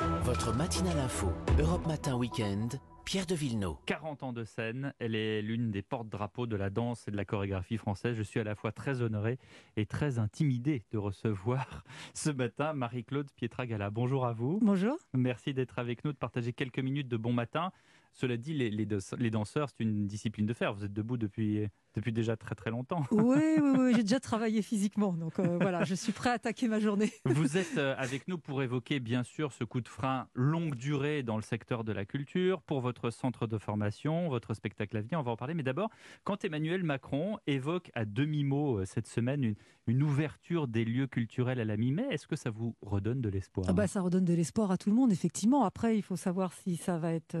Votre matinale info, Europe Matin Weekend, Pierre de Villeneuve. 40 ans de scène, elle est l'une des porte-drapeaux de la danse et de la chorégraphie française. Je suis à la fois très honoré et très intimidé de recevoir ce matin Marie-Claude Pietragala. Bonjour à vous. Bonjour. Merci d'être avec nous, de partager quelques minutes de bon matin. Cela dit, les, les danseurs, c'est une discipline de fer. Vous êtes debout depuis, depuis déjà très très longtemps. Oui, oui, oui j'ai déjà travaillé physiquement. Donc euh, voilà, je suis prêt à attaquer ma journée. Vous êtes euh, avec nous pour évoquer bien sûr ce coup de frein longue durée dans le secteur de la culture, pour votre centre de formation, votre spectacle à venir. On va en parler. Mais d'abord, quand Emmanuel Macron évoque à demi-mot euh, cette semaine une, une, ouverture des lieux culturels à la mi-mai, est-ce que ça vous redonne de l'espoir? Ah bah, Ça redonne de l'espoir à tout le monde, effectivement. Après, il faut savoir si ça va être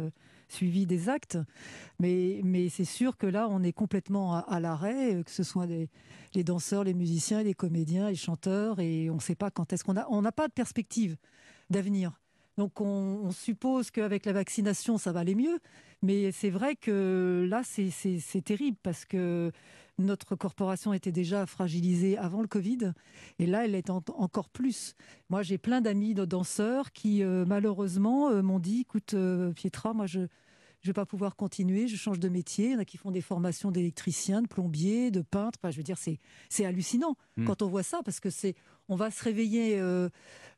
suivi des actes. Mais, mais c'est sûr que là, on est complètement à, l'arrêt, euh, que ce soit les danseurs, les musiciens, les comédiens, les chanteurs, et on ne sait pas quand est-ce qu'on a. On n'a pas de perspective d'avenir. Donc on, suppose qu'avec la vaccination, ça va aller mieux. Mais c'est vrai que là, c'est terrible parce que notre corporation était déjà fragilisée avant le Covid. Et là, elle est encore plus. Moi, j'ai plein d'amis de danseurs qui, euh, malheureusement, euh, m'ont dit, écoute, Pietra, moi, je je vais pas pouvoir continuer, je change de métier. Il y en a qui font des formations d'électricien, de plombier, de peintre. Enfin, je veux dire, c'est, c'est hallucinant hmm. quand on voit ça parce que c'est, on va se réveiller euh,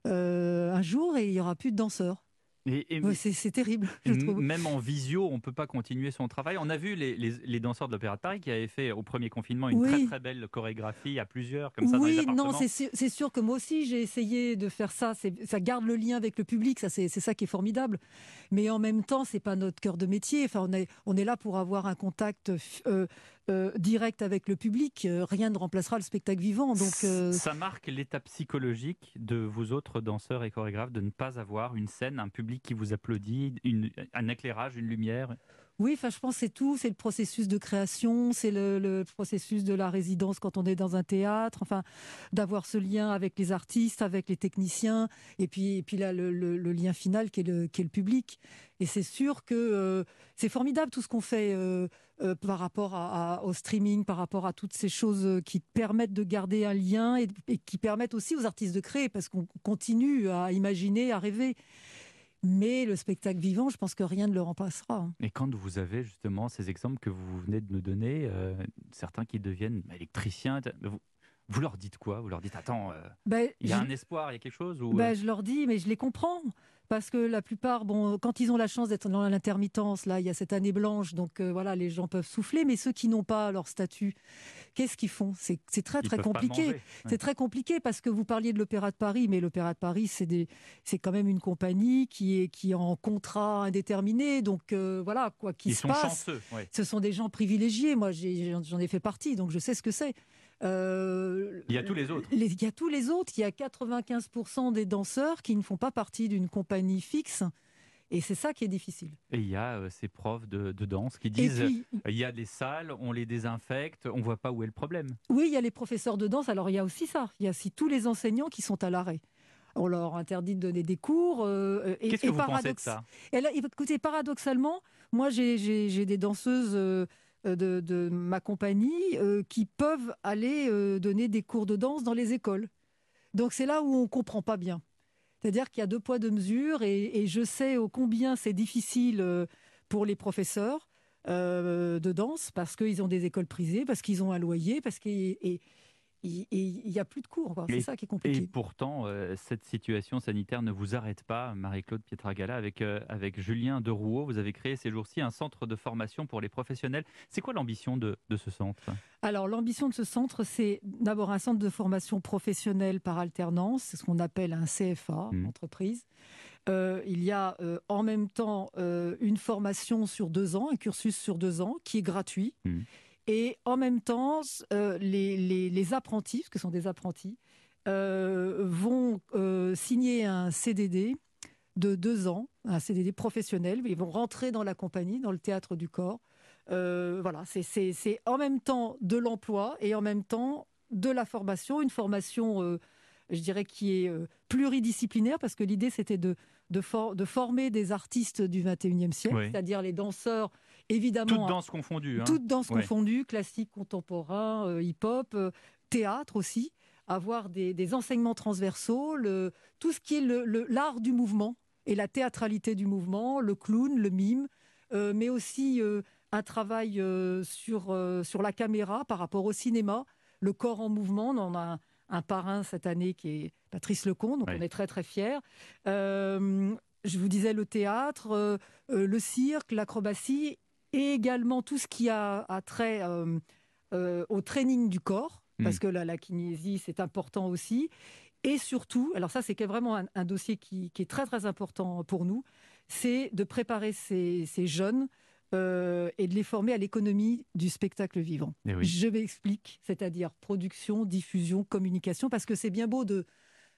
euh, un jour et il y aura plus de danseurs c'est terrible, je trouve. Même en visio, on ne peut pas continuer son travail. On a vu les, danseurs de l'Opéra de Paris qui avaient fait au premier confinement une très très belle chorégraphie à plusieurs, comme ça Oui, non, c'est sûr que moi aussi j'ai essayé de faire ça. Ça garde le lien avec le public, ça c'est ça qui est formidable. Mais en même temps, c'est pas notre cœur de métier. Enfin, on est, on est là pour avoir un contact euh, euh, direct avec le public. Euh, rien ne remplacera le spectacle vivant. Donc, Ça marque l'état psychologique de vous autres danseurs et chorégraphes de ne pas avoir une scène, un public qui vous applaudit, un éclairage, une lumière oui, je pense c'est tout. C'est le processus de création, c'est le, processus de la résidence quand on est dans un théâtre. Enfin, d'avoir ce lien avec les artistes, avec les techniciens, et puis, là, le, lien final qui est le, public. Et c'est sûr que euh, c'est formidable tout ce qu'on fait euh, euh, par rapport au streaming, par rapport à toutes ces choses qui permettent de garder un lien et qui permettent aussi aux artistes de créer, parce qu'on continue à imaginer, à rêver. Mais le spectacle vivant, je pense que rien ne le remplacera. Hein. Et quand vous avez justement ces exemples que vous venez de nous donner, euh, certains qui deviennent électriciens, vous, leur dites quoi? Vous leur dites, attends, euh, ben, il y a un espoir, il y a quelque chose ou... Ben, je leur dis, mais je les comprends parce que la plupart, bon, quand ils ont la chance d'être dans l'intermittence, là, il y a cette année blanche, donc euh, voilà, les gens peuvent souffler, mais ceux qui n'ont pas leur statut, qu'est-ce qu'ils font? C'est très très compliqué. C'est très compliqué parce que vous parliez de l'Opéra de Paris, mais l'Opéra de Paris, c'est quand même une compagnie qui est qui est en contrat indéterminé, donc euh, voilà quoi qui se passe. Ce sont des gens privilégiés. Moi, j'en ai, ai fait partie, donc je sais ce que c'est. Euh, il y a tous les autres. il y a tous les autres. Il y a 95% des danseurs qui ne font pas partie d'une compagnie fixe. Et c'est ça qui est difficile. Et il y a euh, ces profs de, danse qui disent euh, il y a des salles, on les désinfecte, on voit pas où est le problème. Oui, il y a les professeurs de danse. Alors il y a aussi ça. Il y a aussi tous les enseignants qui sont à l'arrêt. On leur interdit de donner des cours. Qu'est-ce que vous pensez de ça? Écoutez, paradoxalement, moi j'ai des danseuses euh, de, ma compagnie euh, qui peuvent aller euh, donner des cours de danse dans les écoles. Donc c'est là où on ne comprend pas bien. C'est-à-dire qu'il y a deux poids, deux mesures, et, je sais au combien c'est difficile pour les professeurs de danse, parce qu'ils ont des écoles prisées, parce qu'ils ont un loyer, parce qu'ils il n'y a plus de cours. C'est ça qui est compliqué. Et pourtant, euh, cette situation sanitaire ne vous arrête pas, Marie-Claude Pietragala. Avec, euh, avec Julien Derouault, vous avez créé ces jours-ci un centre de formation pour les professionnels. C'est quoi l'ambition de, de, ce centre? Alors, l'ambition de ce centre, c'est d'abord un centre de formation professionnelle par alternance, c'est ce qu'on appelle un CFA, mmh. entreprise. Euh, il y a en même temps une formation sur deux ans, un cursus sur deux ans, qui est gratuit. Mmh. Et en même temps, euh, les, apprentis, ce que sont des apprentis, euh, vont euh, signer un CDD de deux ans, un CDD professionnel. Ils vont rentrer dans la compagnie, dans le théâtre du corps. voilà, c'est en même temps de l'emploi et en même temps de la formation, une formation, je dirais, qui est pluridisciplinaire, parce que l'idée, c'était de, de, former des artistes du 21e siècle, c'est-à-dire les danseurs évidemment. Toutes danses confondues. Hein. Toutes danses confondues, classique, contemporain, euh, hip-hop, euh, théâtre aussi. Avoir des, enseignements transversaux, le, tout ce qui est l'art du mouvement et la théâtralité du mouvement, le clown, le mime, euh, mais aussi un travail sur, sur la caméra par rapport au cinéma, le corps en mouvement. On en a un, parrain cette année qui est Patrice Lecomte, donc on est très très fiers. je vous disais le théâtre, le cirque, l'acrobatie et également tout ce qui a, trait au training du corps, parce hmm. que la, la kinésie c'est important aussi. Et surtout, alors ça c'est vraiment un, dossier qui, est très très important pour nous, c'est de préparer ces, jeunes euh, et de les former à l'économie du spectacle vivant. Eh Je m'explique, c'est-à-dire production, diffusion, communication, parce que c'est bien beau de,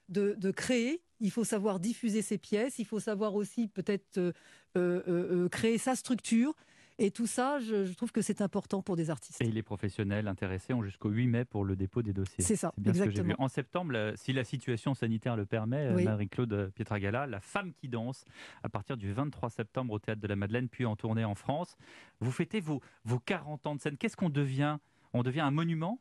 de, créer, il faut savoir diffuser ses pièces, il faut savoir aussi peut-être euh, euh, créer sa structure, et tout ça, je, trouve que c'est important pour des artistes. Et les professionnels intéressés ont jusqu'au 8 mai pour le dépôt des dossiers. C'est ça, bien exactement. Ce que vu. En septembre, si la situation sanitaire le permet, Marie-Claude Pietragala, La femme qui danse, à partir du 23 septembre au Théâtre de la Madeleine, puis en tournée en France. Vous fêtez vos, vos 40 ans de scène. Qu'est-ce qu'on devient? On devient un monument?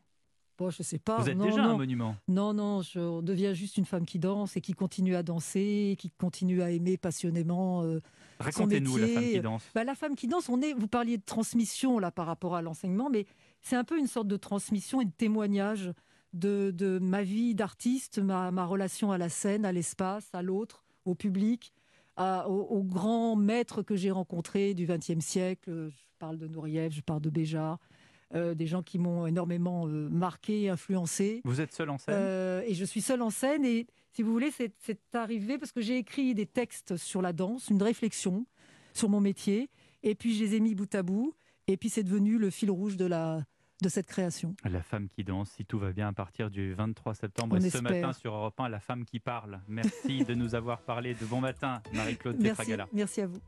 Je sais pas. Vous êtes déjà un monument. Non, non, je deviens juste une femme qui danse et qui continue à danser, qui continue à aimer passionnément. Euh, Racontez-nous la femme qui danse. Bah, la femme qui danse, on est. Vous parliez de transmission là par rapport à l'enseignement, mais c'est un peu une sorte de transmission et de témoignage de, de ma vie d'artiste, ma, ma, relation à la scène, à l'espace, à l'autre, au public, aux, grands maîtres que j'ai rencontrés du XXe siècle. Je parle de Nouriev, je parle de Béjart. Euh, des gens qui m'ont énormément euh, marqué, influencé. Vous êtes seule en scène? Euh, Et je suis seule en scène. Et si vous voulez, c'est arrivé parce que j'ai écrit des textes sur la danse, une réflexion sur mon métier. Et puis je les ai mis bout à bout. Et puis c'est devenu le fil rouge de la, de cette création. La femme qui danse, si tout va bien, à partir du 23 septembre. et ce matin sur Europe 1, La femme qui parle. Merci de nous avoir parlé de bon matin, Marie-Claude Merci, merci à vous.